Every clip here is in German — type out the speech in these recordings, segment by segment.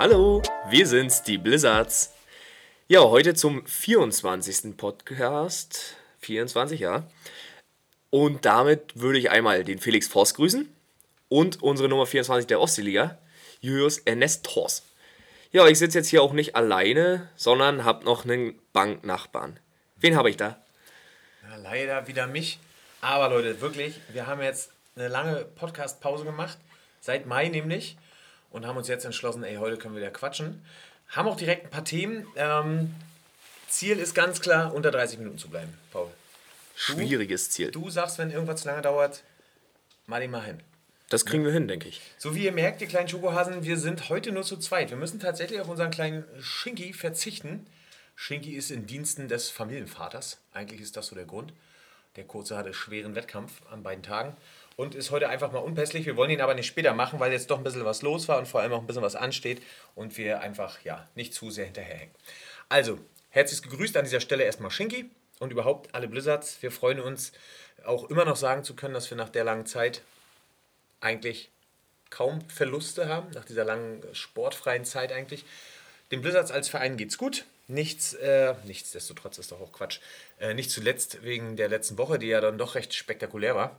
Hallo, wir sind's, die Blizzards. Ja, heute zum 24. Podcast. 24, ja. Und damit würde ich einmal den Felix Forst grüßen und unsere Nummer 24 der Ostseeliga, Julius Ernest Tors. Ja, ich sitze jetzt hier auch nicht alleine, sondern habe noch einen Banknachbarn. Wen habe ich da? Na, leider wieder mich. Aber Leute, wirklich, wir haben jetzt eine lange Podcast-Pause gemacht, seit Mai nämlich, und haben uns jetzt entschlossen, ey, heute können wir wieder quatschen. Haben auch direkt ein paar Themen. Ähm, Ziel ist ganz klar, unter 30 Minuten zu bleiben, Paul. Schwieriges Ziel. Du sagst, wenn irgendwas zu lange dauert, mal ihn mal hin. Das kriegen wir hin, denke ich. So wie ihr merkt, die kleinen Schokohasen, wir sind heute nur zu zweit. Wir müssen tatsächlich auf unseren kleinen Schinki verzichten. Schinki ist in Diensten des Familienvaters. Eigentlich ist das so der Grund. Der Kurze hatte schweren Wettkampf an beiden Tagen und ist heute einfach mal unpässlich. Wir wollen ihn aber nicht später machen, weil jetzt doch ein bisschen was los war und vor allem auch ein bisschen was ansteht und wir einfach ja nicht zu sehr hinterherhängen. Also, herzlich gegrüßt an dieser Stelle erstmal Schinki und überhaupt alle Blizzards. Wir freuen uns auch immer noch sagen zu können, dass wir nach der langen Zeit eigentlich kaum Verluste haben, nach dieser langen sportfreien Zeit eigentlich. Den Blizzards als Verein geht's gut. Nichts, äh, nichtsdestotrotz ist doch auch Quatsch. Äh, nicht zuletzt wegen der letzten Woche, die ja dann doch recht spektakulär war.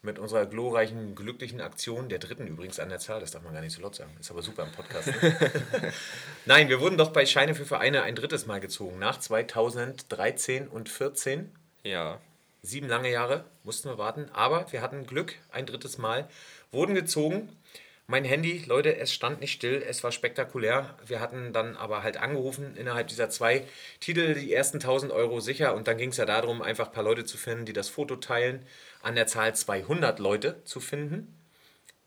Mit unserer glorreichen, glücklichen Aktion, der dritten übrigens an der Zahl, das darf man gar nicht so laut sagen, ist aber super im Podcast. Ne? Nein, wir wurden doch bei Scheine für Vereine ein drittes Mal gezogen, nach 2013 und 14. Ja. Sieben lange Jahre mussten wir warten, aber wir hatten Glück, ein drittes Mal, wurden gezogen. Mein Handy, Leute, es stand nicht still, es war spektakulär. Wir hatten dann aber halt angerufen, innerhalb dieser zwei Titel die ersten 1000 Euro sicher. Und dann ging es ja darum, einfach ein paar Leute zu finden, die das Foto teilen, an der Zahl 200 Leute zu finden,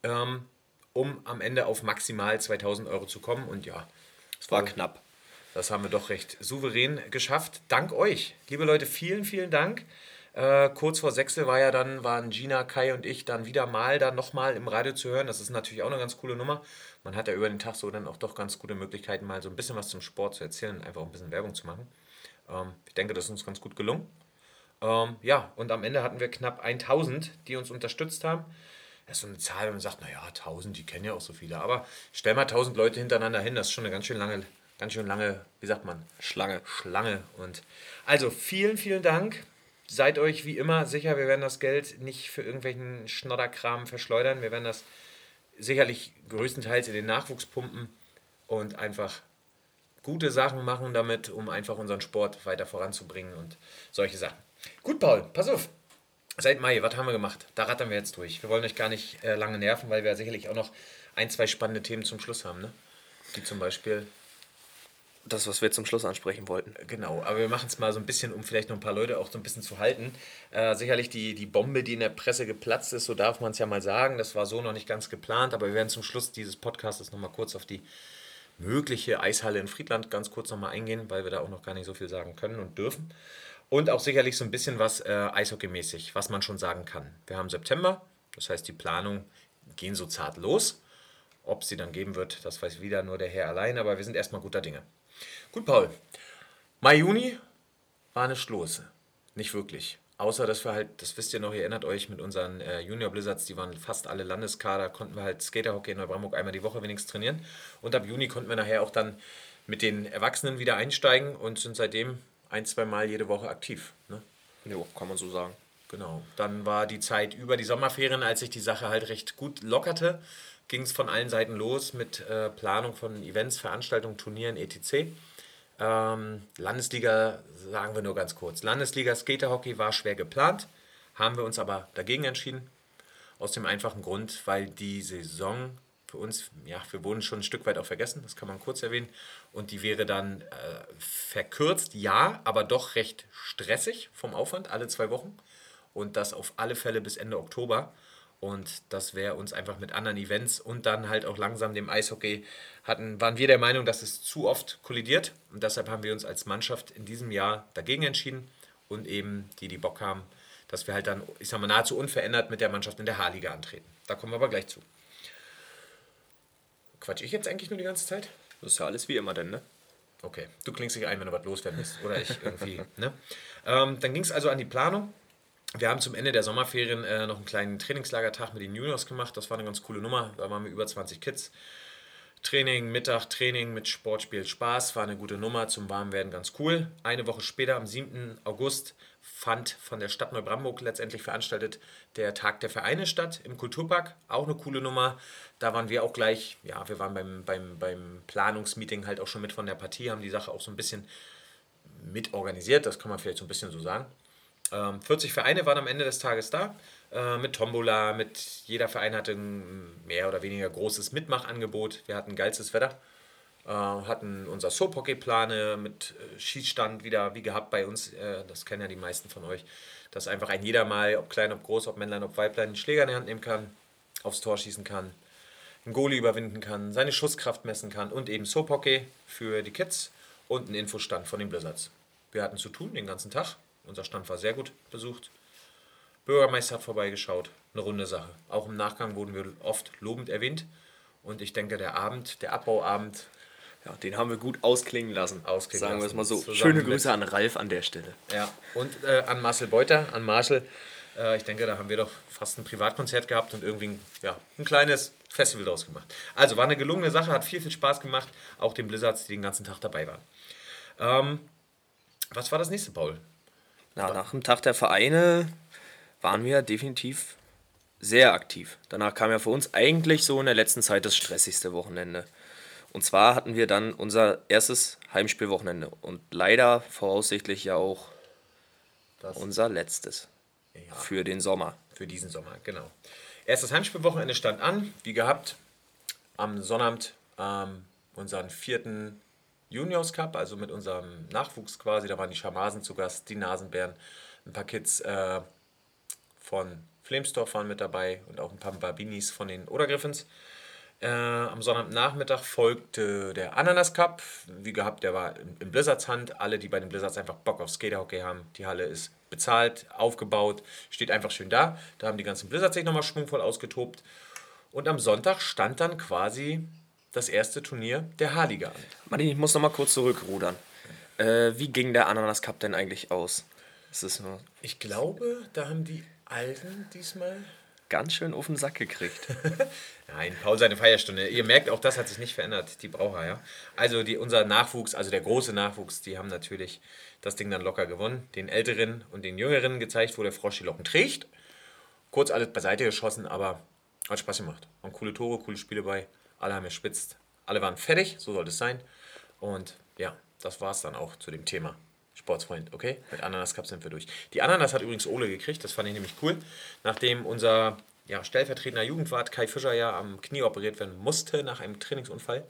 ähm, um am Ende auf maximal 2000 Euro zu kommen. Und ja, es war knapp. Das haben wir doch recht souverän geschafft. Dank euch, liebe Leute, vielen, vielen Dank. Äh, kurz vor Sechsel war ja dann, waren Gina, Kai und ich dann wieder mal dann nochmal im Radio zu hören. Das ist natürlich auch eine ganz coole Nummer. Man hat ja über den Tag so dann auch doch ganz gute Möglichkeiten, mal so ein bisschen was zum Sport zu erzählen einfach ein bisschen Werbung zu machen. Ähm, ich denke, das ist uns ganz gut gelungen. Ähm, ja, und am Ende hatten wir knapp 1000, die uns unterstützt haben. Das ist so eine Zahl, wenn man sagt, naja, 1000, die kennen ja auch so viele. Aber stell mal 1000 Leute hintereinander hin, das ist schon eine ganz schön lange, ganz schön lange, wie sagt man? Schlange. Schlange. Und also vielen, vielen Dank seid euch wie immer sicher, wir werden das Geld nicht für irgendwelchen Schnodderkram verschleudern. Wir werden das sicherlich größtenteils in den Nachwuchs pumpen und einfach gute Sachen machen damit, um einfach unseren Sport weiter voranzubringen und solche Sachen. Gut, Paul, pass auf. Seit Mai, was haben wir gemacht? Da rattern wir jetzt durch. Wir wollen euch gar nicht äh, lange nerven, weil wir sicherlich auch noch ein, zwei spannende Themen zum Schluss haben. Ne? Wie zum Beispiel das, was wir zum Schluss ansprechen wollten. Genau, aber wir machen es mal so ein bisschen, um vielleicht noch ein paar Leute auch so ein bisschen zu halten. Äh, sicherlich die, die Bombe, die in der Presse geplatzt ist, so darf man es ja mal sagen. Das war so noch nicht ganz geplant, aber wir werden zum Schluss dieses Podcasts nochmal kurz auf die mögliche Eishalle in Friedland ganz kurz nochmal eingehen, weil wir da auch noch gar nicht so viel sagen können und dürfen. Und auch sicherlich so ein bisschen was äh, eishockeymäßig, was man schon sagen kann. Wir haben September, das heißt, die Planungen gehen so zart los. Ob sie dann geben wird, das weiß wieder nur der Herr allein, aber wir sind erstmal guter Dinge. Gut, Paul. Mai, Juni war eine Stoße. Nicht wirklich. Außer, dass wir halt, das wisst ihr noch, ihr erinnert euch, mit unseren äh, Junior Blizzards, die waren fast alle Landeskader, konnten wir halt Skaterhockey in Neubrandenburg einmal die Woche wenigstens trainieren. Und ab Juni konnten wir nachher auch dann mit den Erwachsenen wieder einsteigen und sind seitdem ein, zwei Mal jede Woche aktiv. Ne? Jo, kann man so sagen. Genau. Dann war die Zeit über die Sommerferien, als sich die Sache halt recht gut lockerte ging es von allen Seiten los mit äh, Planung von Events, Veranstaltungen, Turnieren, etc. Ähm, Landesliga, sagen wir nur ganz kurz. Landesliga Skaterhockey war schwer geplant, haben wir uns aber dagegen entschieden. Aus dem einfachen Grund, weil die Saison für uns, ja, wir wurden schon ein Stück weit auch vergessen, das kann man kurz erwähnen. Und die wäre dann äh, verkürzt, ja, aber doch recht stressig vom Aufwand, alle zwei Wochen. Und das auf alle Fälle bis Ende Oktober. Und das wäre uns einfach mit anderen Events und dann halt auch langsam dem Eishockey hatten, waren wir der Meinung, dass es zu oft kollidiert. Und deshalb haben wir uns als Mannschaft in diesem Jahr dagegen entschieden und eben die, die Bock haben, dass wir halt dann, ich sag mal, nahezu unverändert mit der Mannschaft in der H-Liga antreten. Da kommen wir aber gleich zu. Quatsch ich jetzt eigentlich nur die ganze Zeit? Das ist ja alles wie immer denn, ne? Okay, du klingst dich ein, wenn du was loswerden willst. Oder ich irgendwie, ne? Ähm, dann ging es also an die Planung wir haben zum Ende der Sommerferien äh, noch einen kleinen Trainingslagertag mit den Juniors gemacht. Das war eine ganz coole Nummer. Da waren wir über 20 Kids. Training, Mittag, Training mit Sportspiel Spaß, war eine gute Nummer zum Warmwerden, ganz cool. Eine Woche später, am 7. August, fand von der Stadt Neubrandenburg letztendlich veranstaltet der Tag der Vereine statt im Kulturpark. Auch eine coole Nummer. Da waren wir auch gleich, ja, wir waren beim, beim, beim Planungsmeeting halt auch schon mit von der Partie, haben die Sache auch so ein bisschen mit organisiert, das kann man vielleicht so ein bisschen so sagen. Ähm, 40 Vereine waren am Ende des Tages da, äh, mit Tombola, mit jeder Verein hatte ein mehr oder weniger großes Mitmachangebot. Wir hatten geilstes Wetter, hatten unser Soap-Hockey-Plane mit äh, Schießstand wieder wie gehabt bei uns. Äh, das kennen ja die meisten von euch, dass einfach ein jeder mal, ob klein, ob groß, ob Männlein, ob Weiblein, einen Schläger in die Hand nehmen kann, aufs Tor schießen kann, einen Goalie überwinden kann, seine Schusskraft messen kann und eben Soap-Hockey für die Kids und einen Infostand von den Blizzards. Wir hatten zu tun den ganzen Tag. Unser Stand war sehr gut besucht. Bürgermeister hat vorbeigeschaut. Eine runde Sache. Auch im Nachgang wurden wir oft lobend erwähnt. Und ich denke, der Abend, der Abbauabend, Ja, den haben wir gut ausklingen lassen. Ausklingen Sagen wir lassen. es mal so. Zusammen Schöne mit- Grüße an Ralf an der Stelle. Ja, und äh, an Marcel Beuter, an Marcel. Äh, ich denke, da haben wir doch fast ein Privatkonzert gehabt und irgendwie ein, ja, ein kleines Festival draus gemacht. Also war eine gelungene Sache, hat viel, viel Spaß gemacht. Auch den Blizzards, die den ganzen Tag dabei waren. Ähm, was war das nächste, Paul? Na, nach dem Tag der Vereine waren wir definitiv sehr aktiv. Danach kam ja für uns eigentlich so in der letzten Zeit das stressigste Wochenende. Und zwar hatten wir dann unser erstes Heimspielwochenende und leider voraussichtlich ja auch Das unser letztes ja, für den Sommer. für diesen Sommer, genau. Erstes Heimspielwochenende stand an, wie gehabt, am Sonnabend ähm, unseren vierten Juniors Cup, also mit unserem Nachwuchs quasi. Da waren die Schamasen zu Gast, die Nasenbären, ein paar Kids äh, von Flemsdorf waren mit dabei und auch ein paar Barbinis von den Odergriffens. Äh, am Sonnabendnachmittag folgte der Ananas Cup. Wie gehabt, der war im, im Blizzards Hand. Alle, die bei den Blizzards einfach Bock auf Skaterhockey haben. Die Halle ist bezahlt, aufgebaut, steht einfach schön da. Da haben die ganzen Blizzards sich nochmal schwungvoll ausgetobt. Und am Sonntag stand dann quasi das erste Turnier der H-Liga an. Martin, ich muss noch mal kurz zurückrudern. Äh, wie ging der Ananas Cup denn eigentlich aus? Ich glaube, da haben die Alten diesmal ganz schön auf den Sack gekriegt. Nein, Paul seine Feierstunde. Ihr merkt, auch das hat sich nicht verändert, die Braucher, ja. Also die, unser Nachwuchs, also der große Nachwuchs, die haben natürlich das Ding dann locker gewonnen. Den Älteren und den Jüngeren gezeigt, wo der Frosch die Locken trägt. Kurz alles beiseite geschossen, aber hat Spaß gemacht. Waren coole Tore, coole Spiele bei. Alle haben gespitzt. Alle waren fertig, so sollte es sein. Und ja, das war es dann auch zu dem Thema. Sportsfreund, okay? Mit Ananas Cup sind wir durch. Die Ananas hat übrigens Ole gekriegt, das fand ich nämlich cool. Nachdem unser ja, stellvertretender Jugendwart Kai Fischer ja am Knie operiert werden musste nach einem Trainingsunfall,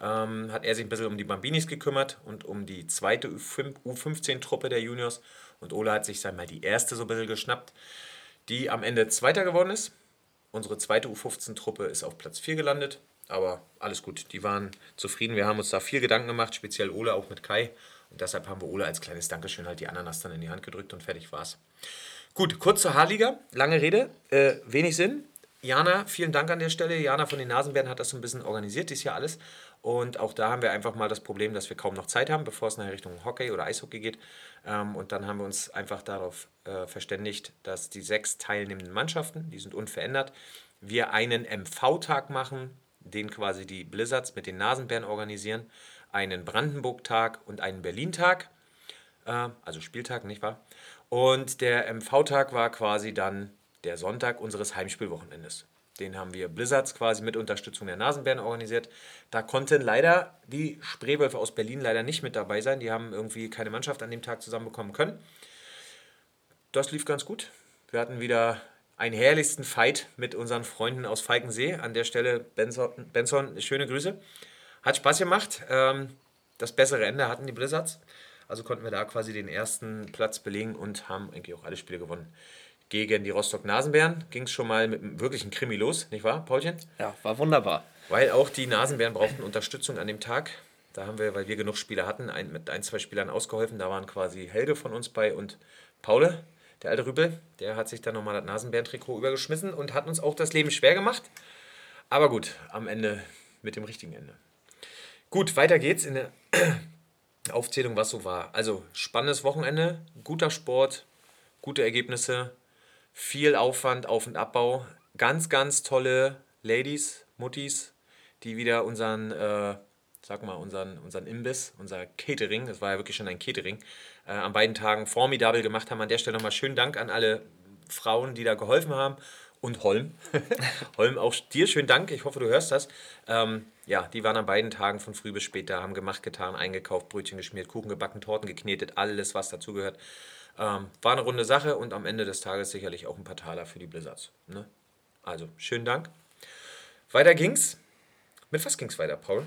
ähm, hat er sich ein bisschen um die Bambinis gekümmert und um die zweite U15-Truppe der Juniors. Und Ole hat sich, sag mal, die erste so ein bisschen geschnappt, die am Ende Zweiter geworden ist. Unsere zweite U15-Truppe ist auf Platz 4 gelandet. Aber alles gut, die waren zufrieden. Wir haben uns da viel Gedanken gemacht, speziell Ole auch mit Kai. Und deshalb haben wir Ole als kleines Dankeschön halt die Ananas dann in die Hand gedrückt und fertig war's. Gut, kurz zur H-Liga. Lange Rede, äh, wenig Sinn. Jana, vielen Dank an der Stelle. Jana von den Nasenbären hat das so ein bisschen organisiert, dies Jahr alles. Und auch da haben wir einfach mal das Problem, dass wir kaum noch Zeit haben, bevor es nachher Richtung Hockey oder Eishockey geht. Ähm, und dann haben wir uns einfach darauf äh, verständigt, dass die sechs teilnehmenden Mannschaften, die sind unverändert, wir einen MV-Tag machen, den quasi die Blizzards mit den Nasenbären organisieren, einen Brandenburg-Tag und einen Berlin-Tag, äh, also Spieltag, nicht wahr? Und der MV-Tag war quasi dann der Sonntag unseres Heimspielwochenendes. Den haben wir Blizzards quasi mit Unterstützung der Nasenbären organisiert. Da konnten leider die Spreewölfe aus Berlin leider nicht mit dabei sein. Die haben irgendwie keine Mannschaft an dem Tag zusammenbekommen können. Das lief ganz gut. Wir hatten wieder einen herrlichsten Fight mit unseren Freunden aus Falkensee. An der Stelle, Benson, Benson schöne Grüße. Hat Spaß gemacht. Ähm, das bessere Ende hatten die Blizzards. Also konnten wir da quasi den ersten Platz belegen und haben eigentlich auch alle Spiele gewonnen. Gegen die Rostock-Nasenbären ging es schon mal mit einem wirklichen Krimi los, nicht wahr, Paulchen? Ja, war wunderbar. Weil auch die Nasenbären brauchten Unterstützung an dem Tag. Da haben wir, weil wir genug Spieler hatten, ein, mit ein, zwei Spielern ausgeholfen. Da waren quasi Helge von uns bei und Paule, der alte Rüpel. Der hat sich dann nochmal das Nasenbären-Trikot übergeschmissen und hat uns auch das Leben schwer gemacht. Aber gut, am Ende mit dem richtigen Ende. Gut, weiter geht's in der Aufzählung, was so war. Also, spannendes Wochenende, guter Sport, gute Ergebnisse, viel Aufwand, Auf- und Abbau, ganz, ganz tolle Ladies, Muttis, die wieder unseren, äh, sag mal, unseren, unseren Imbiss, unser Catering, das war ja wirklich schon ein Catering, äh, an beiden Tagen formidabel gemacht haben. An der Stelle nochmal schönen Dank an alle Frauen, die da geholfen haben. Und Holm. Holm, auch dir schönen Dank. Ich hoffe, du hörst das. Ähm, ja, die waren an beiden Tagen von früh bis spät da, haben gemacht, getan, eingekauft, Brötchen geschmiert, Kuchen gebacken, Torten geknetet, alles, was dazugehört. Ähm, war eine runde Sache und am Ende des Tages sicherlich auch ein paar Taler für die Blizzards. Ne? Also, schönen Dank. Weiter ging's. Mit was ging's weiter, Paul?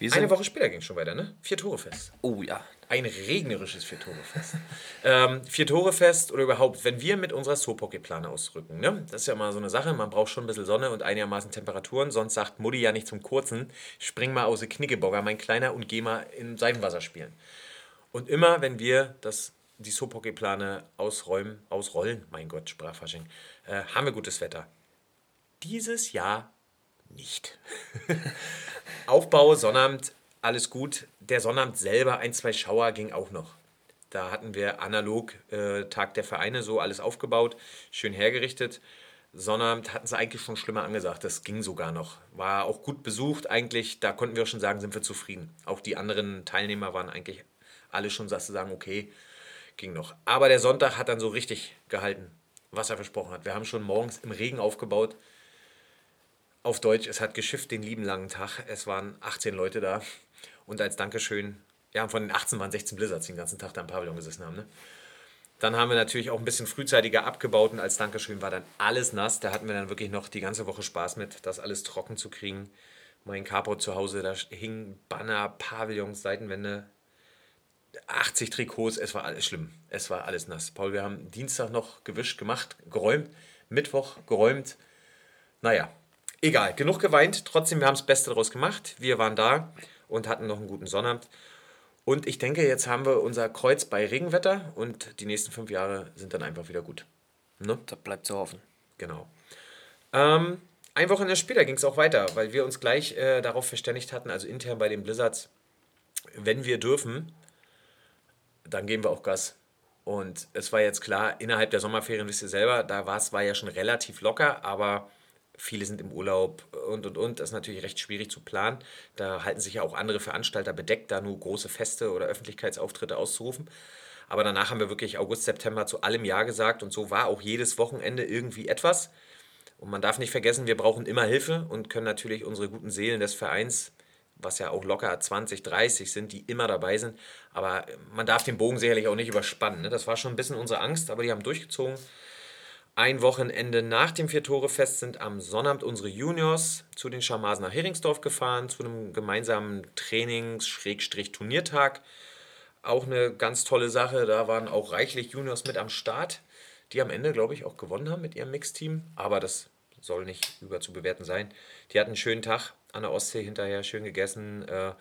Eine Woche später ging es schon weiter, ne? Vier Tore fest. Oh ja. Ein regnerisches Vier-Tore-Fest. ähm, Vier-Tore-Fest oder überhaupt, wenn wir mit unserer Soaphockey-Plane ausrücken, ne? das ist ja mal so eine Sache, man braucht schon ein bisschen Sonne und einigermaßen Temperaturen, sonst sagt Mutti ja nicht zum Kurzen, spring mal aus der Knickeburger, mein Kleiner, und geh mal im Seitenwasser spielen. Und immer, wenn wir das, die Soaphockey-Plane ausräumen, ausrollen, mein Gott, Sprachfasching, äh, haben wir gutes Wetter. Dieses Jahr nicht. Aufbau, Sonnabend, alles gut. Der Sonnabend selber, ein, zwei Schauer ging auch noch. Da hatten wir analog äh, Tag der Vereine so alles aufgebaut, schön hergerichtet. Sonnabend hatten sie eigentlich schon schlimmer angesagt. Das ging sogar noch. War auch gut besucht eigentlich. Da konnten wir schon sagen, sind wir zufrieden. Auch die anderen Teilnehmer waren eigentlich alle schon, dass sie sagen, okay, ging noch. Aber der Sonntag hat dann so richtig gehalten, was er versprochen hat. Wir haben schon morgens im Regen aufgebaut auf Deutsch, es hat geschifft den lieben langen Tag. Es waren 18 Leute da. Und als Dankeschön, ja, von den 18 waren 16 Blizzards, die den ganzen Tag da im Pavillon gesessen haben. Ne? Dann haben wir natürlich auch ein bisschen frühzeitiger abgebaut und als Dankeschön war dann alles nass. Da hatten wir dann wirklich noch die ganze Woche Spaß mit, das alles trocken zu kriegen. Mein Capo zu Hause, da hingen Banner, Pavillons, Seitenwände, 80 Trikots, es war alles schlimm. Es war alles nass. Paul, wir haben Dienstag noch gewischt, gemacht, geräumt, Mittwoch geräumt. Naja, Egal, genug geweint. Trotzdem, wir haben das Beste daraus gemacht. Wir waren da und hatten noch einen guten Sonnabend. Und ich denke, jetzt haben wir unser Kreuz bei Regenwetter und die nächsten fünf Jahre sind dann einfach wieder gut. Ne? Das bleibt zu hoffen. Genau. Ähm, ein Wochenende später ging es auch weiter, weil wir uns gleich äh, darauf verständigt hatten, also intern bei den Blizzards, wenn wir dürfen, dann geben wir auch Gas. Und es war jetzt klar, innerhalb der Sommerferien, wisst ihr selber, da war es war ja schon relativ locker, aber viele sind im Urlaub und und und. Das ist natürlich recht schwierig zu planen. Da halten sich ja auch andere Veranstalter bedeckt, da nur große Feste oder Öffentlichkeitsauftritte auszurufen. Aber danach haben wir wirklich August, September zu allem Ja gesagt und so war auch jedes Wochenende irgendwie etwas. Und man darf nicht vergessen, wir brauchen immer Hilfe und können natürlich unsere guten Seelen des Vereins, was ja auch locker 20, 30 sind, die immer dabei sind. Aber man darf den Bogen sicherlich auch nicht überspannen. Ne? Das war schon ein bisschen unsere Angst, aber die haben durchgezogen. Ein Wochenende nach dem Vier-Tore-Fest sind am Sonnabend unsere Juniors zu den Schamasen nach Heringsdorf gefahren, zu einem gemeinsamen Trainings-Turniertag. Auch eine ganz tolle Sache. Da waren auch reichlich Juniors mit am Start, die am Ende, glaube ich, auch gewonnen haben mit ihrem Mixteam. Aber das soll nicht überzubewerten sein. Die hatten einen schönen Tag an der Ostsee hinterher, schön gegessen. Äh,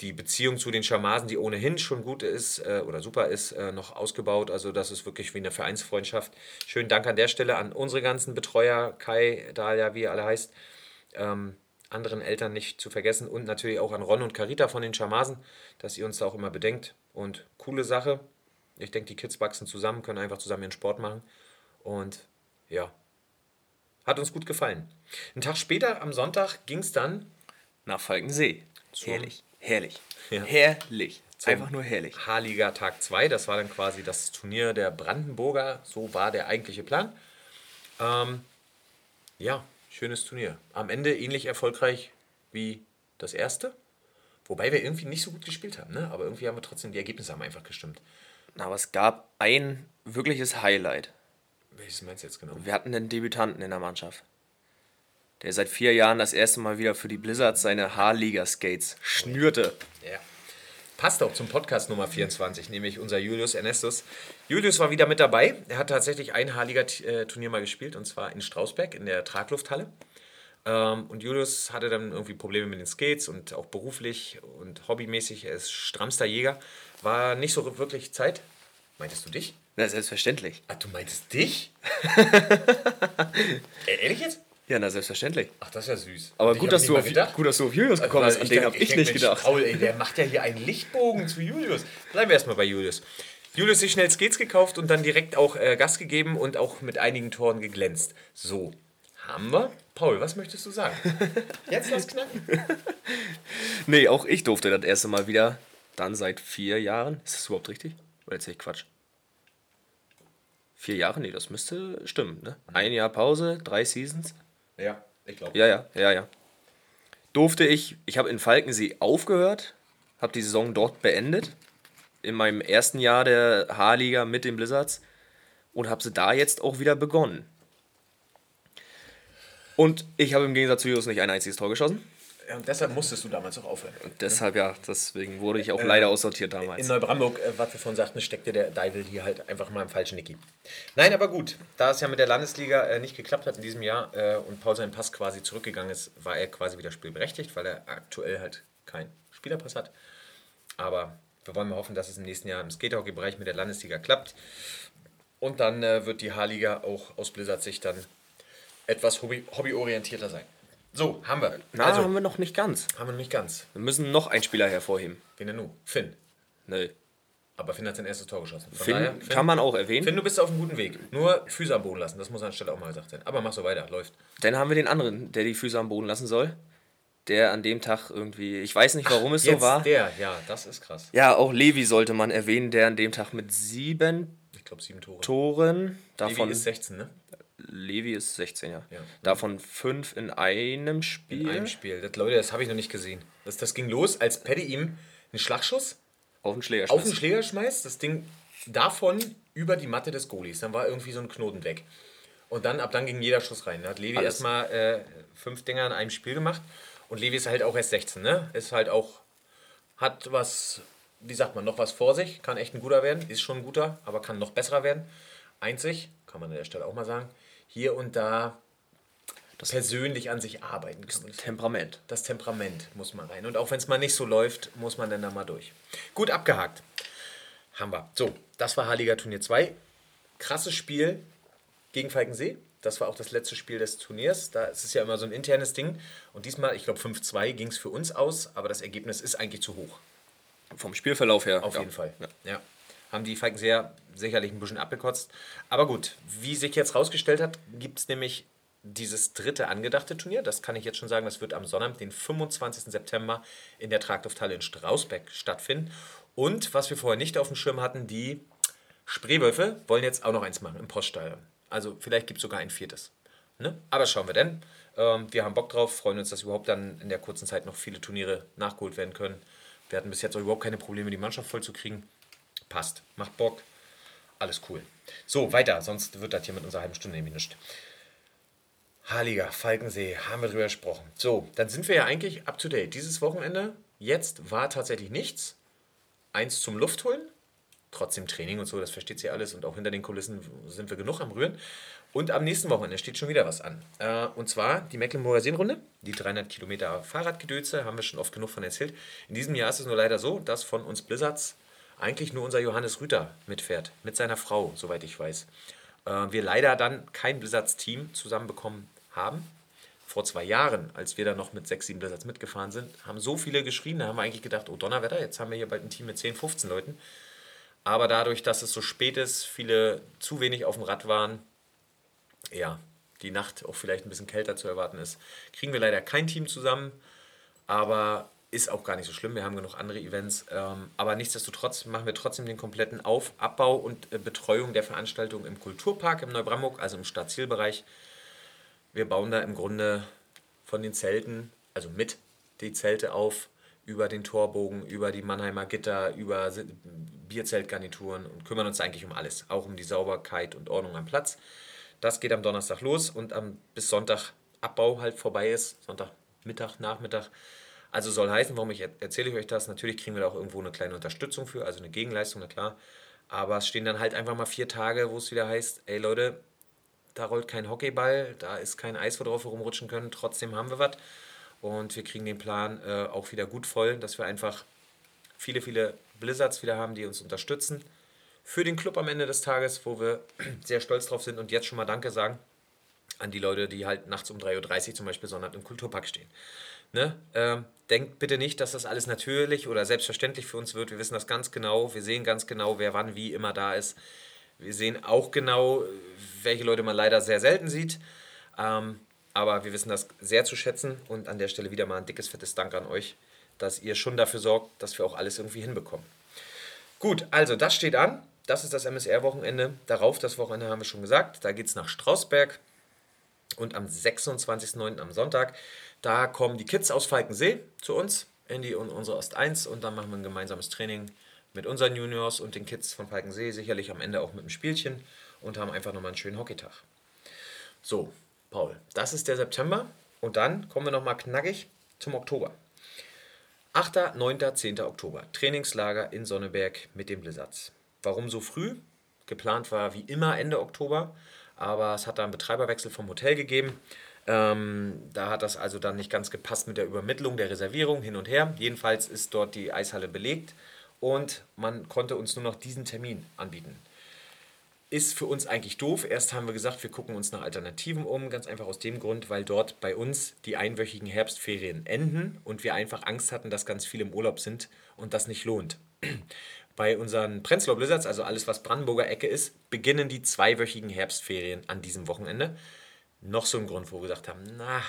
die Beziehung zu den Schamasen, die ohnehin schon gut ist äh, oder super ist, äh, noch ausgebaut. Also das ist wirklich wie eine Vereinsfreundschaft. Schönen Dank an der Stelle an unsere ganzen Betreuer, Kai, Dalia, wie er alle heißt. Ähm, anderen Eltern nicht zu vergessen und natürlich auch an Ron und Carita von den Schamasen, dass ihr uns da auch immer bedenkt. Und coole Sache. Ich denke, die Kids wachsen zusammen, können einfach zusammen ihren Sport machen. Und ja, hat uns gut gefallen. Einen Tag später, am Sonntag, ging es dann nach Falkensee. Herrlich. Herrlich. Ja. Herrlich. Einfach nur herrlich. H-Liga Tag 2, das war dann quasi das Turnier der Brandenburger. So war der eigentliche Plan. Ähm, ja, schönes Turnier. Am Ende ähnlich erfolgreich wie das erste. Wobei wir irgendwie nicht so gut gespielt haben, ne? aber irgendwie haben wir trotzdem, die Ergebnisse haben einfach gestimmt. Na, aber es gab ein wirkliches Highlight. Welches meinst du jetzt genau? Wir hatten einen Debütanten in der Mannschaft der seit vier Jahren das erste Mal wieder für die Blizzards seine H-Liga-Skates schnürte. Ja. Passt auch zum Podcast Nummer 24, nämlich unser Julius Ernestus. Julius war wieder mit dabei. Er hat tatsächlich ein H-Liga-Turnier mal gespielt, und zwar in Strausberg in der Traglufthalle. Ähm, und Julius hatte dann irgendwie Probleme mit den Skates und auch beruflich und hobbymäßig. Er ist strammster Jäger. War nicht so wirklich Zeit. Meintest du dich? Na, selbstverständlich. Ah, du meintest dich? Ehrlich jetzt? Ja, na selbstverständlich. Ach, das ist ja süß. Aber gut dass, du auf, gut, dass du auf Julius gekommen bist. An den habe ich, ich nicht gedacht. Paul, ey, der macht ja hier einen Lichtbogen zu Julius. Bleiben wir erstmal bei Julius. Julius sich schnell Skates gekauft und dann direkt auch äh, Gas gegeben und auch mit einigen Toren geglänzt. So, Haben wir? Paul, was möchtest du sagen? Jetzt lass knacken. Nee, auch ich durfte das erste Mal wieder, dann seit vier Jahren. Ist das überhaupt richtig? Oder erzähl ich Quatsch? Vier Jahre? Nee, das müsste stimmen, ne? Ein Jahr Pause, drei Seasons. Ja, ich glaube. Ja, ja, ja, ja. Durfte ich, ich habe in Falkensee aufgehört, habe die Saison dort beendet, in meinem ersten Jahr der H-Liga mit den Blizzards und habe sie da jetzt auch wieder begonnen. Und ich habe im Gegensatz zu Jus nicht ein einziges Tor geschossen. Und deshalb musstest du damals auch aufhören. Und deshalb ja, deswegen wurde ich auch leider aussortiert In damals. Neubrandenburg, äh, was wir vorhin sagten, steckte der Deivel hier halt einfach mal im falschen Niki. Nein, aber gut, da es ja mit der Landesliga äh, nicht geklappt hat in diesem Jahr äh, und Paul seinen Pass quasi zurückgegangen ist, war er quasi wieder spielberechtigt, weil er aktuell halt keinen Spielerpass hat. Aber wir wollen mal hoffen, dass es im nächsten Jahr im Skaterhockey-Bereich mit der Landesliga klappt. Und dann äh, wird die H-Liga auch aus Blizzard Sicht dann etwas hobby hobbyorientierter sein. So, haben wir. Na, also, haben wir noch nicht ganz. haben wir noch nicht ganz. Wir müssen noch einen Spieler hervorheben. Wen denn nun? Finn. Nö. Aber Finn hat sein erstes Tor geschossen. Von Finn, daher, kann man auch erwähnen. Finn, du bist auf einem guten Weg. Nur Füße am Boden lassen, das muss anstelle auch mal gesagt sein. Aber mach so weiter, läuft. Dann haben wir den anderen, der die Füße am Boden lassen soll. Der an dem Tag irgendwie, ich weiß nicht, warum es so Jetzt war. der, ja, das ist krass. Ja, auch Levi sollte man erwähnen, der an dem Tag mit sieben Ich glaube sieben Tore. Toren, Levi davon ist 16, ne? Levi ist 16, ja. Ja. Davon fünf in einem Spiel. In einem Spiel. Das, Leute, das habe ich noch nicht gesehen. Das, das ging los, als Paddy ihm einen Schlagschuss Auf den Schläger auf den Schläger schmeißt, das Ding davon über die Matte des Goalies. Dann war irgendwie so ein Knoten weg. Und dann, ab dann ging jeder Schuss rein. Da hat Levi erstmal äh, fünf Dinger in einem Spiel gemacht. Und Levi ist halt auch erst 16, ne? Ist halt auch, hat was, wie sagt man, noch was vor sich. Kann echt ein guter werden. Ist schon ein guter, aber kann noch besserer werden. Einzig, kann man an der Stelle auch mal sagen, hier und da persönlich an sich arbeiten kann man das Temperament. das Temperament muss mal rein. Und auch wenn es mal nicht so läuft, muss man dann da mal durch. Gut, abgehakt. Haben wir. So, das war H-Liga Turnier 2. Krasses Spiel gegen Falkensee. Das war auch das letzte Spiel des Turniers. Da ist es ja immer so ein internes Ding. Und diesmal, ich glaube 5-2 ging es für uns aus, aber das Ergebnis ist eigentlich zu hoch. Vom Spielverlauf her. Auf ja. jeden Fall. Ja. Ja. Haben die Falkenseer sicherlich ein bisschen abgekotzt. Aber gut, wie sich jetzt rausgestellt hat, gibt es nämlich dieses dritte angedachte Turnier. Das kann ich jetzt schon sagen, das wird am Sonnabend, den 25. September, in der Traglufthalle in Strausbeck stattfinden. Und was wir vorher nicht auf dem Schirm hatten, die Spreewölfe wollen jetzt auch noch eins machen im Poststadion. Also vielleicht gibt es sogar ein viertes. Ne? Aber schauen wir denn. Ähm, wir haben Bock drauf, freuen uns, dass überhaupt dann in der kurzen Zeit noch viele Turniere nachgeholt werden können. Wir hatten bis jetzt auch überhaupt keine Probleme, die Mannschaft voll zu kriegen. Passt, macht Bock, alles cool. So, weiter, sonst wird das hier mit unserer halben Stunde nämlich nichts. Halliger, Falkensee, haben wir drüber gesprochen. So, dann sind wir ja eigentlich up to date. Dieses Wochenende, jetzt war tatsächlich nichts. Eins zum Luftholen, trotzdem Training und so, das versteht sie alles und auch hinter den Kulissen sind wir genug am Rühren. Und am nächsten Wochenende steht schon wieder was an. Äh, und zwar die Mecklenburger Seenrunde, die 300 Kilometer Fahrradgedöze, haben wir schon oft genug von erzählt. In diesem Jahr ist es nur leider so, dass von uns Blizzards eigentlich nur unser Johannes Rüter mitfährt, mit seiner Frau, soweit ich weiß. Äh, wir leider dann kein Blizzards-Team zusammenbekommen haben. Vor zwei Jahren, als wir da noch mit sechs, sieben Blizzards mitgefahren sind, haben so viele geschrien, da haben wir eigentlich gedacht, oh Donnerwetter, jetzt haben wir hier bald ein Team mit 10, 15 Leuten. Aber dadurch, dass es so spät ist, viele zu wenig auf dem Rad waren, ja, die Nacht auch vielleicht ein bisschen kälter zu erwarten ist, kriegen wir leider kein Team zusammen. Aber ist auch gar nicht so schlimm. Wir haben genug andere Events. Ähm, aber nichtsdestotrotz machen wir trotzdem den kompletten Auf-, Abbau und äh, Betreuung der Veranstaltung im Kulturpark im Neubrandenburg, also im Stadtzielbereich. Wir bauen da im Grunde von den Zelten, also mit die Zelte auf, über den Torbogen, über die Mannheimer Gitter, über Bierzeltgarnituren und kümmern uns eigentlich um alles, auch um die Sauberkeit und Ordnung am Platz. Das geht am Donnerstag los und am, bis Sonntag Abbau halt vorbei ist, Sonntag Mittag, Nachmittag. Also soll heißen, warum ich er- erzähle ich euch das, natürlich kriegen wir da auch irgendwo eine kleine Unterstützung für, also eine Gegenleistung, na klar. Aber es stehen dann halt einfach mal vier Tage, wo es wieder heißt, ey Leute, da rollt kein Hockeyball, da ist kein Eis, wo drauf wir rumrutschen können, trotzdem haben wir was. Und wir kriegen den Plan äh, auch wieder gut voll, dass wir einfach viele, viele Blizzards wieder haben, die uns unterstützen. Für den Club am Ende des Tages, wo wir sehr stolz drauf sind und jetzt schon mal Danke sagen an die Leute, die halt nachts um 3.30 Uhr zum Beispiel Sonntag im Kulturpark stehen. Ne? Ähm, denkt bitte nicht, dass das alles natürlich oder selbstverständlich für uns wird. Wir wissen das ganz genau. Wir sehen ganz genau, wer wann wie immer da ist. Wir sehen auch genau, welche Leute man leider sehr selten sieht. Ähm, aber wir wissen das sehr zu schätzen und an der Stelle wieder mal ein dickes, fettes Dank an euch, dass ihr schon dafür sorgt, dass wir auch alles irgendwie hinbekommen. Gut, also das steht an. Das ist das MSR-Wochenende. Darauf, das Wochenende haben wir schon gesagt, da geht es nach Strausberg. Und am 26.09. am Sonntag, da kommen die Kids aus Falkensee zu uns die, in unsere Ost 1 und dann machen wir ein gemeinsames Training mit unseren Juniors und den Kids von Falkensee, sicherlich am Ende auch mit einem Spielchen und haben einfach nochmal einen schönen Hockeytag. So, Paul, das ist der September und dann kommen wir nochmal knackig zum Oktober. 8., 9., 10. Oktober. Trainingslager in Sonneberg mit den Blizzards. Warum so früh? Geplant war wie immer Ende Oktober, aber es hat da einen Betreiberwechsel vom Hotel gegeben. Ähm, da hat das also dann nicht ganz gepasst mit der Übermittlung der Reservierung hin und her. Jedenfalls ist dort die Eishalle belegt und man konnte uns nur noch diesen Termin anbieten. Ist für uns eigentlich doof. Erst haben wir gesagt, wir gucken uns nach Alternativen um. Ganz einfach aus dem Grund, weil dort bei uns die einwöchigen Herbstferien enden und wir einfach Angst hatten, dass ganz viele im Urlaub sind und das nicht lohnt. Bei unseren Prenzlauer Blizzards, also alles, was Brandenburger Ecke ist, beginnen die zweiwöchigen Herbstferien an diesem Wochenende. Noch so ein Grund, wo wir gesagt haben, na,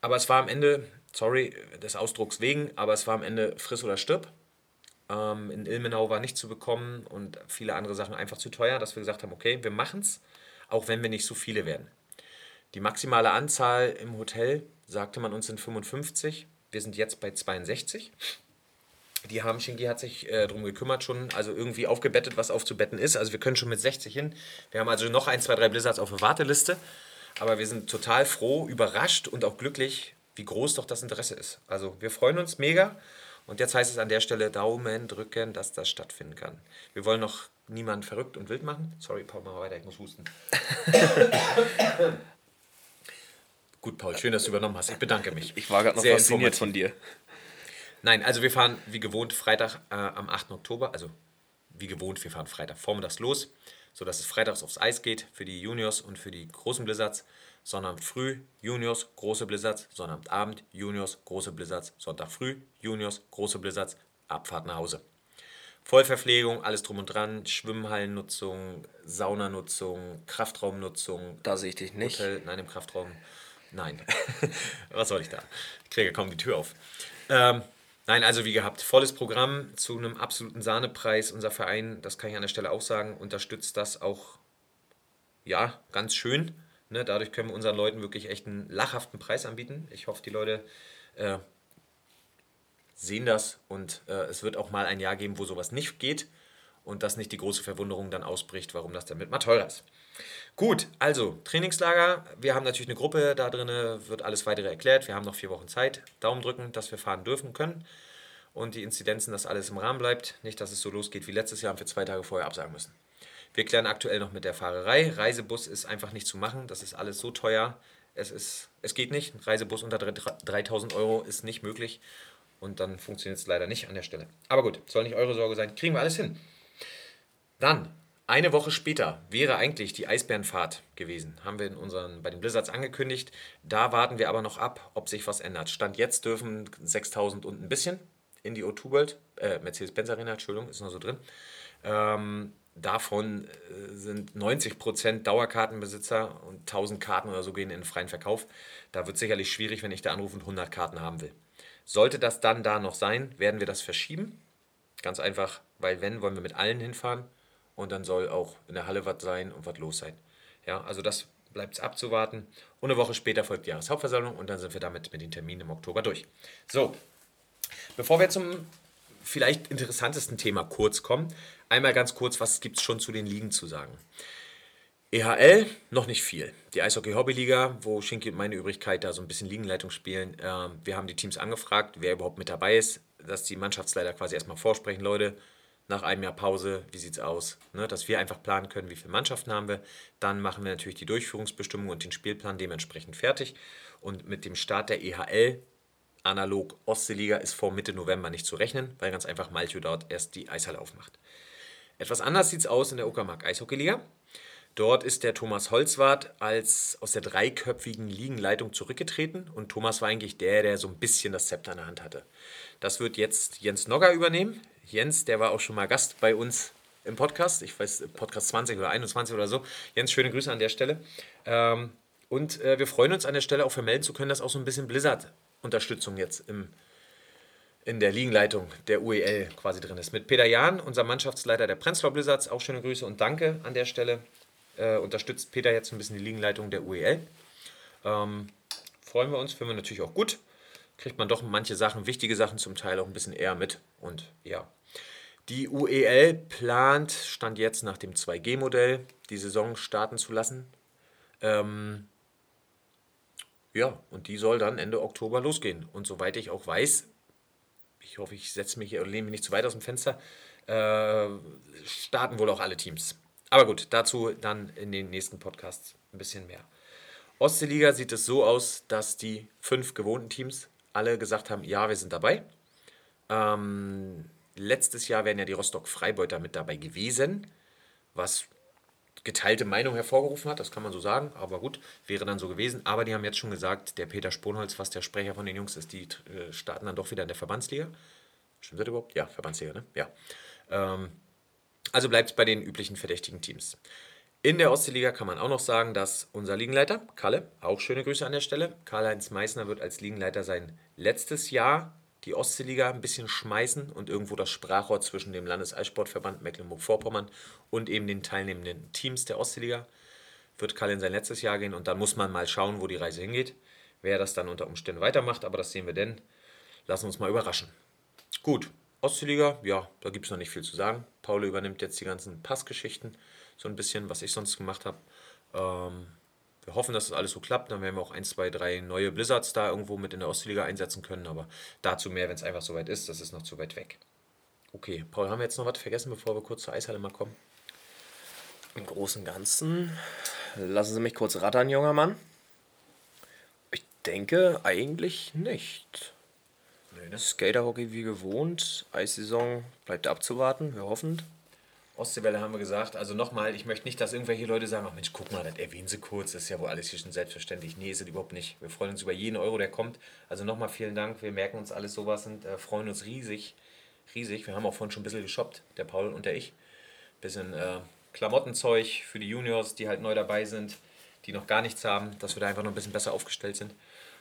aber es war am Ende, sorry des Ausdrucks wegen, aber es war am Ende friss oder stirb. Ähm, in Ilmenau war nicht zu bekommen und viele andere Sachen einfach zu teuer, dass wir gesagt haben, okay, wir machen es, auch wenn wir nicht so viele werden. Die maximale Anzahl im Hotel, sagte man uns, sind 55. Wir sind jetzt bei 62. Die haben, Shingi hat sich äh, darum gekümmert schon, also irgendwie aufgebettet, was aufzubetten ist. Also wir können schon mit 60 hin. Wir haben also noch ein, zwei, drei Blizzards auf der Warteliste. Aber wir sind total froh, überrascht und auch glücklich, wie groß doch das Interesse ist. Also wir freuen uns mega. Und jetzt heißt es an der Stelle Daumen drücken, dass das stattfinden kann. Wir wollen noch niemand verrückt und wild machen. Sorry, Paul, mal weiter, ich muss husten. Gut, Paul, schön, dass du übernommen hast. Ich bedanke mich. Ich war gerade noch Sehr fasziniert von dir. Nein, also wir fahren wie gewohnt Freitag äh, am 8. Oktober, also wie gewohnt, wir fahren Freitag vormittags los, sodass es freitags aufs Eis geht für die Juniors und für die großen Blizzards. Sonnabend früh Juniors, große Blizzards, Sonnabendabend Juniors, große Blizzards, Sonntag früh Juniors, große Blizzards, Abfahrt nach Hause. Vollverpflegung, alles drum und dran, Schwimmhallennutzung, Saunanutzung, Kraftraumnutzung. Da sehe ich dich nicht. Hotel, nein, im Kraftraum. Nein. Was soll ich da? Ich kriege kaum die Tür auf. Ähm, Nein, also wie gehabt, volles Programm zu einem absoluten Sahnepreis. Unser Verein, das kann ich an der Stelle auch sagen, unterstützt das auch, ja, ganz schön. Ne? Dadurch können wir unseren Leuten wirklich echt einen lachhaften Preis anbieten. Ich hoffe, die Leute äh, sehen das und äh, es wird auch mal ein Jahr geben, wo sowas nicht geht und dass nicht die große Verwunderung dann ausbricht, warum das damit mal teurer ist. Gut, also Trainingslager. Wir haben natürlich eine Gruppe, da drin wird alles weitere erklärt. Wir haben noch vier Wochen Zeit. Daumen drücken, dass wir fahren dürfen können. Und die Inzidenzen, dass alles im Rahmen bleibt. Nicht, dass es so losgeht wie letztes Jahr und wir zwei Tage vorher absagen müssen. Wir klären aktuell noch mit der Fahrerei. Reisebus ist einfach nicht zu machen. Das ist alles so teuer. Es, ist, es geht nicht. Ein Reisebus unter 3000 Euro ist nicht möglich. Und dann funktioniert es leider nicht an der Stelle. Aber gut, soll nicht eure Sorge sein. Kriegen wir alles hin. Dann eine Woche später wäre eigentlich die Eisbärenfahrt gewesen. Haben wir in unseren, bei den Blizzards angekündigt. Da warten wir aber noch ab, ob sich was ändert. Stand jetzt dürfen 6000 und ein bisschen in die O2 World, äh, Mercedes-Benz Arena, Entschuldigung, ist noch so drin. Ähm, davon äh, sind 90% Dauerkartenbesitzer und 1000 Karten oder so gehen in den freien Verkauf. Da wird sicherlich schwierig, wenn ich da anrufe und 100 Karten haben will. Sollte das dann da noch sein, werden wir das verschieben. Ganz einfach, weil wenn, wollen wir mit allen hinfahren und dann soll auch in der Halle was sein und was los sein. Ja, also das bleibt abzuwarten. Und eine Woche später folgt die Jahreshauptversammlung und dann sind wir damit mit den Terminen im Oktober durch. So, bevor wir zum vielleicht interessantesten Thema kurz kommen, einmal ganz kurz, was gibt es schon zu den Ligen zu sagen? EHL noch nicht viel. Die Eishockey-Hobbyliga, wo Schinki und meine Übrigkeit da so ein bisschen Ligenleitung spielen. Äh, wir haben die Teams angefragt, wer überhaupt mit dabei ist, dass die Mannschaftsleiter quasi erstmal vorsprechen, Leute, nach einem Jahr Pause, wie sieht es aus? Ne, dass wir einfach planen können, wie viele Mannschaften haben wir. Dann machen wir natürlich die Durchführungsbestimmung und den Spielplan dementsprechend fertig. Und mit dem Start der EHL, analog Ostseeliga, ist vor Mitte November nicht zu rechnen, weil ganz einfach Malchow dort erst die Eishalle aufmacht. Etwas anders sieht es aus in der Uckermark Eishockeyliga. Dort ist der Thomas Holzwart als aus der dreiköpfigen Ligenleitung zurückgetreten und Thomas war eigentlich der, der so ein bisschen das Zepter in der Hand hatte. Das wird jetzt Jens Nogger übernehmen. Jens, der war auch schon mal Gast bei uns im Podcast. Ich weiß, Podcast 20 oder 21 oder so. Jens, schöne Grüße an der Stelle. Ähm, Und äh, wir freuen uns an der Stelle auch vermelden zu können, dass auch so ein bisschen Blizzard-Unterstützung jetzt im, in der Liegenleitung der UEL quasi drin ist. Mit Peter Jahn, unser Mannschaftsleiter der Prenzlau Blizzards, auch schöne Grüße und Danke an der Stelle. Äh, unterstützt Peter jetzt ein bisschen die Liegenleitung der UEL. Ähm, freuen wir uns, finden wir natürlich auch gut. Kriegt man doch manche Sachen, wichtige Sachen zum Teil auch ein bisschen eher mit. Und ja, die UEL plant, stand jetzt nach dem 2G-Modell, die Saison starten zu lassen. Ähm, ja, und die soll dann Ende Oktober losgehen. Und soweit ich auch weiß, ich hoffe, ich setze mich hier und lehne mich nicht zu weit aus dem Fenster, äh, starten wohl auch alle Teams. Aber gut, dazu dann in den nächsten Podcasts ein bisschen mehr. Ostseeliga sieht es so aus, dass die fünf gewohnten Teams alle gesagt haben, ja, wir sind dabei. Ähm, letztes Jahr wären ja die Rostock-Freibeuter mit dabei gewesen, was geteilte Meinung hervorgerufen hat, das kann man so sagen, aber gut, wäre dann so gewesen. Aber die haben jetzt schon gesagt, der Peter Sponholz, was der Sprecher von den Jungs ist, die äh, starten dann doch wieder in der Verbandsliga. Stimmt das überhaupt? Ja, Verbandsliga, ne? Ja. Ähm, also bleibt es bei den üblichen verdächtigen Teams. In der Ostseeliga kann man auch noch sagen, dass unser Liegenleiter, Kalle, auch schöne Grüße an der Stelle, Karl-Heinz Meissner wird als Liegenleiter sein letztes Jahr die Ostseeliga ein bisschen schmeißen und irgendwo das Sprachrohr zwischen dem Landeseissportverband Mecklenburg-Vorpommern und eben den teilnehmenden Teams der Ostseeliga wird Kalle in sein letztes Jahr gehen und dann muss man mal schauen, wo die Reise hingeht. Wer das dann unter Umständen weitermacht, aber das sehen wir denn. Lassen uns mal überraschen. Gut, Ostseeliga, ja, da gibt es noch nicht viel zu sagen. Paul übernimmt jetzt die ganzen Passgeschichten, so ein bisschen, was ich sonst gemacht habe. Ähm, wir hoffen, dass das alles so klappt. Dann werden wir auch ein, zwei, drei neue Blizzards da irgendwo mit in der Ostliga einsetzen können. Aber dazu mehr, wenn es einfach so weit ist. Das ist noch zu weit weg. Okay, Paul, haben wir jetzt noch was vergessen, bevor wir kurz zur Eishalle mal kommen? Im Großen und Ganzen, lassen Sie mich kurz rattern, junger Mann. Ich denke eigentlich nicht. Nee, ne? Skaterhockey wie gewohnt, Eissaison bleibt abzuwarten, wir hoffen. Ostseewelle haben wir gesagt. Also nochmal, ich möchte nicht, dass irgendwelche Leute sagen, ach Mensch, guck mal, das erwähnen sie kurz, das ist ja wohl alles hier schon selbstverständlich. Nee, ist es überhaupt nicht. Wir freuen uns über jeden Euro, der kommt. Also nochmal vielen Dank, wir merken uns alles sowas und äh, freuen uns riesig, riesig. Wir haben auch vorhin schon ein bisschen geshoppt, der Paul und der ich. Bisschen äh, Klamottenzeug für die Juniors, die halt neu dabei sind, die noch gar nichts haben, dass wir da einfach noch ein bisschen besser aufgestellt sind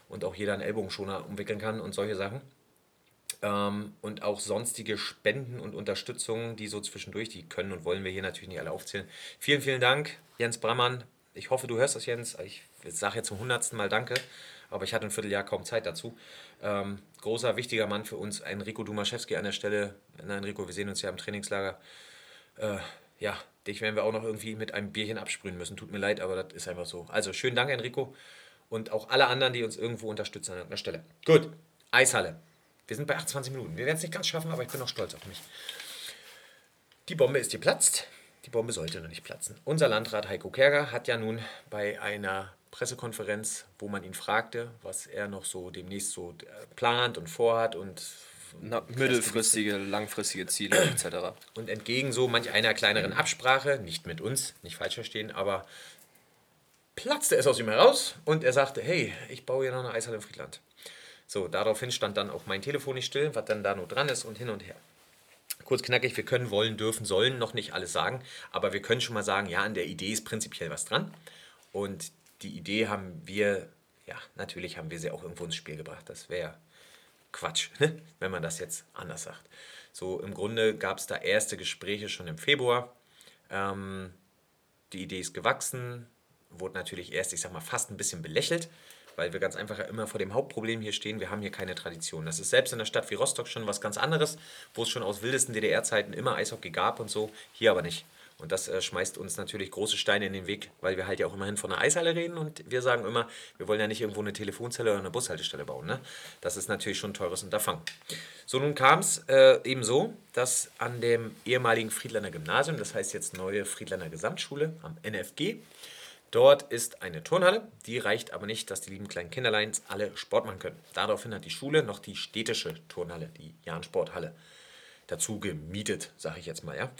und auch jeder einen Ellbogenschoner umwickeln kann und solche Sachen ähm, und auch sonstige Spenden und Unterstützungen, die so zwischendurch, die können und wollen wir hier natürlich nicht alle aufzählen. Vielen, vielen Dank, Jens Brammann. Ich hoffe, du hörst das, Jens. Ich sage jetzt zum hundertsten Mal Danke, aber ich hatte ein Vierteljahr kaum Zeit dazu. Ähm, großer, wichtiger Mann für uns, Enrico Dumaszewski an der Stelle. Na, Enrico, wir sehen uns ja im Trainingslager. Äh, ja, dich werden wir auch noch irgendwie mit einem Bierchen absprühen müssen. Tut mir leid, aber das ist einfach so. Also schönen Dank, Enrico. Und auch alle anderen, die uns irgendwo unterstützen an der Stelle. Gut, Eishalle. Wir sind bei 28 Minuten. Wir werden es nicht ganz schaffen, aber ich bin noch stolz auf mich. Die Bombe ist geplatzt. Die Bombe sollte noch nicht platzen. Unser Landrat Heiko Kerger hat ja nun bei einer Pressekonferenz, wo man ihn fragte, was er noch so demnächst so äh, plant und vorhat und Na, mittelfristige, langfristige Ziele etc. Und entgegen so manch einer kleineren Absprache, nicht mit uns, nicht falsch verstehen, aber platzte es aus ihm heraus und er sagte, hey, ich baue hier noch eine Eishalle in Friedland. So, daraufhin stand dann auch mein Telefon nicht still, was dann da nur dran ist und hin und her. Kurz knackig, wir können, wollen, dürfen, sollen noch nicht alles sagen, aber wir können schon mal sagen, ja, an der Idee ist prinzipiell was dran. Und die Idee haben wir, ja, natürlich haben wir sie auch irgendwo ins Spiel gebracht. Das wäre Quatsch, ne? wenn man das jetzt anders sagt. So, im Grunde gab es da erste Gespräche schon im Februar. Ähm, die Idee ist gewachsen, wurde natürlich erst, ich sag mal, fast ein bisschen belächelt weil wir ganz einfach immer vor dem Hauptproblem hier stehen, wir haben hier keine Tradition. Das ist selbst in einer Stadt wie Rostock schon was ganz anderes, wo es schon aus wildesten DDR-Zeiten immer Eishockey gab und so, hier aber nicht. Und das äh, schmeißt uns natürlich große Steine in den Weg, weil wir halt ja auch immerhin von einer Eishalle reden und wir sagen immer, wir wollen ja nicht irgendwo eine Telefonzelle oder eine Bushaltestelle bauen. Ne? Das ist natürlich schon ein teures Unterfangen. So, nun kam es äh, eben so, dass an dem ehemaligen Friedlander Gymnasium, das heißt jetzt neue Friedlander Gesamtschule am NFG, Dort ist eine Turnhalle, die reicht aber nicht, dass die lieben kleinen Kinderleins alle Sport machen können. Daraufhin hat die Schule noch die städtische Turnhalle, die Jahn-Sporthalle, dazu gemietet, sage ich jetzt mal. Ja.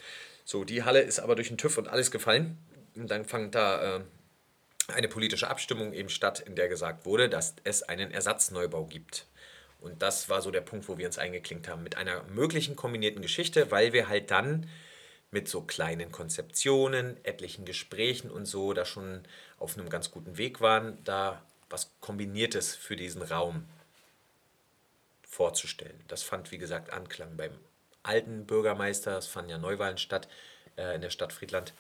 So, die Halle ist aber durch den TÜV und alles gefallen. Und dann fand da äh, eine politische Abstimmung eben statt, in der gesagt wurde, dass es einen Ersatzneubau gibt. Und das war so der Punkt, wo wir uns eingeklinkt haben mit einer möglichen kombinierten Geschichte, weil wir halt dann mit so kleinen Konzeptionen, etlichen Gesprächen und so, da schon auf einem ganz guten Weg waren, da was Kombiniertes für diesen Raum vorzustellen. Das fand, wie gesagt, Anklang beim alten Bürgermeister. Es fanden ja Neuwahlen statt äh, in der Stadt Friedland.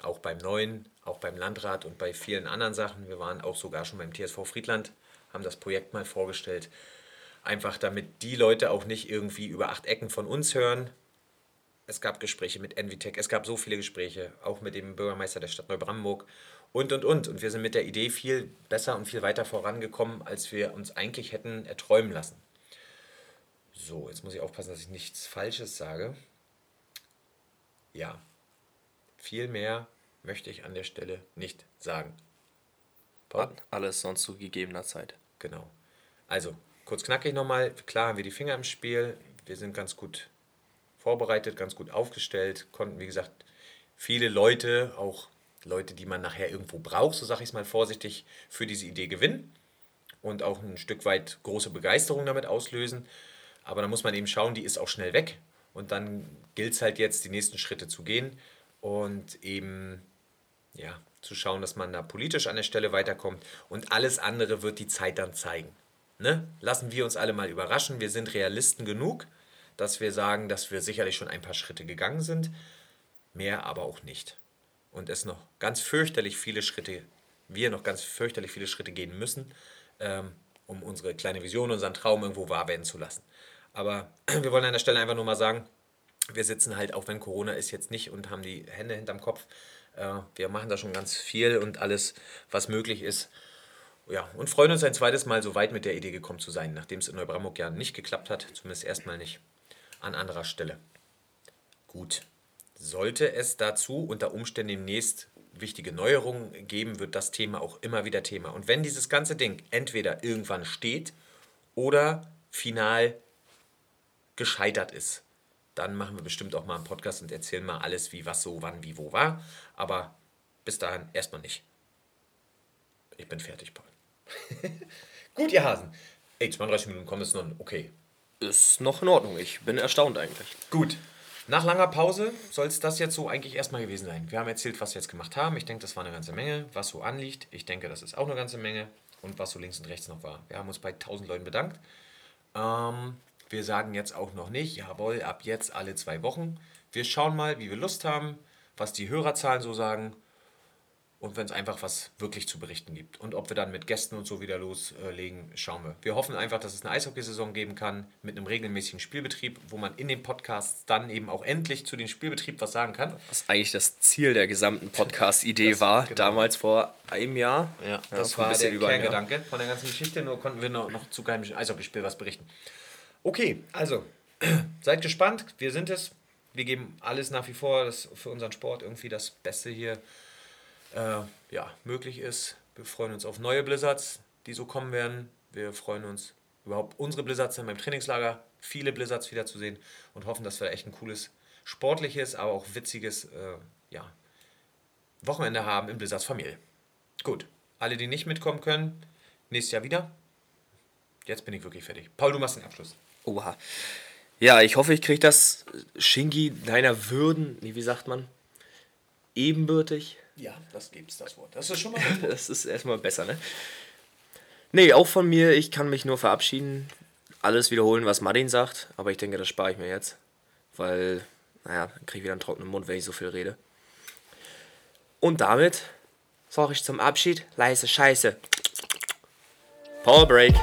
Auch beim neuen, auch beim Landrat und bei vielen anderen Sachen. Wir waren auch sogar schon beim TSV Friedland, haben das Projekt mal vorgestellt. Einfach damit die Leute auch nicht irgendwie über acht Ecken von uns hören. Es gab Gespräche mit Envitec, es gab so viele Gespräche, auch mit dem Bürgermeister der Stadt Neubrandenburg und und und. Und wir sind mit der Idee viel besser und viel weiter vorangekommen, als wir uns eigentlich hätten erträumen lassen. So, jetzt muss ich aufpassen, dass ich nichts Falsches sage. Ja, viel mehr möchte ich an der Stelle nicht sagen. Paul? Alles sonst zu gegebener Zeit. Genau. Also, kurz knackig nochmal. Klar haben wir die Finger im Spiel. Wir sind ganz gut vorbereitet, ganz gut aufgestellt. Konnten, wie gesagt, viele Leute, auch Leute, die man nachher irgendwo braucht, so sage ich es mal vorsichtig, für diese Idee gewinnen. Und auch ein Stück weit große Begeisterung damit auslösen. Aber da muss man eben schauen, die ist auch schnell weg. Und dann gilt es halt jetzt, die nächsten Schritte zu gehen und eben ja, zu schauen, dass man da politisch an der Stelle weiterkommt. Und alles andere wird die Zeit dann zeigen. Ne? Lassen wir uns alle mal überraschen. Wir sind Realisten genug, dass wir sagen, dass wir sicherlich schon ein paar Schritte gegangen sind. Mehr aber auch nicht. Und es noch ganz fürchterlich viele Schritte, wir noch ganz fürchterlich viele Schritte gehen müssen, ähm, um unsere kleine Vision, unseren Traum irgendwo wahr werden zu lassen. Aber wir wollen an der Stelle einfach nur mal sagen, wir sitzen halt, auch wenn Corona ist, jetzt nicht und haben die Hände hinterm Kopf. Äh, wir machen da schon ganz viel und alles, was möglich ist. Ja, und freuen uns ein zweites Mal so weit mit der Idee gekommen zu sein, nachdem es in Neubrandenburg ja nicht geklappt hat, zumindest erstmal nicht an anderer Stelle. Gut. Sollte es dazu unter Umständen demnächst wichtige Neuerungen geben, wird das Thema auch immer wieder Thema. Und wenn dieses ganze Ding entweder irgendwann steht oder final gescheitert ist, dann machen wir bestimmt auch mal einen Podcast und erzählen mal alles, wie was so, wann, wie, wo war. Aber bis dahin erstmal nicht. Ich bin fertig, Paul. Gut, ihr Hasen. Ey, 32 Minuten kommen ist noch okay. Ist noch in Ordnung. Ich bin erstaunt eigentlich. Gut. Nach langer Pause soll es das jetzt so eigentlich erstmal gewesen sein. Wir haben erzählt, was wir jetzt gemacht haben. Ich denke, das war eine ganze Menge. Was so anliegt, ich denke, das ist auch eine ganze Menge. Und was so links und rechts noch war. Wir haben uns bei 1000 Leuten bedankt. Ähm, wir sagen jetzt auch noch nicht, jawohl, ab jetzt alle zwei Wochen. Wir schauen mal, wie wir Lust haben, was die Hörerzahlen so sagen und wenn es einfach was wirklich zu berichten gibt. Und ob wir dann mit Gästen und so wieder loslegen, schauen wir. Wir hoffen einfach, dass es eine Eishockeysaison geben kann mit einem regelmäßigen Spielbetrieb, wo man in den Podcasts dann eben auch endlich zu dem Spielbetrieb was sagen kann. Was eigentlich das Ziel der gesamten Podcast-Idee war, genau. damals vor einem Jahr. Ja, das, ja, war der Kerngedanke von der ganzen Geschichte, nur konnten wir noch, noch zu keinem Eishockeyspiel was berichten. Okay, also seid gespannt. Wir sind es. Wir geben alles nach wie vor, dass für unseren Sport irgendwie das Beste hier äh, ja, möglich ist. Wir freuen uns auf neue Blizzards, die so kommen werden. Wir freuen uns überhaupt unsere Blizzards dann beim Trainingslager, viele Blizzards wiederzusehen und hoffen, dass wir echt ein cooles, sportliches, aber auch witziges äh, ja, Wochenende haben in Blizzards Familie. Gut, alle, die nicht mitkommen können, nächstes Jahr wieder. Jetzt bin ich wirklich fertig. Paul, du machst den Abschluss. Oha. Ja, ich hoffe, ich kriege das Shingi deiner Würden, nee, wie sagt man, ebenbürtig. Ja, das gibt's, das Wort. Das ist schon mal. das ist erstmal besser, ne? Nee, auch von mir, ich kann mich nur verabschieden. Alles wiederholen, was Martin sagt, aber ich denke, das spare ich mir jetzt. Weil, naja, dann kriege ich wieder einen trockenen Mund, wenn ich so viel rede. Und damit sage ich zum Abschied leise Scheiße. Power Break.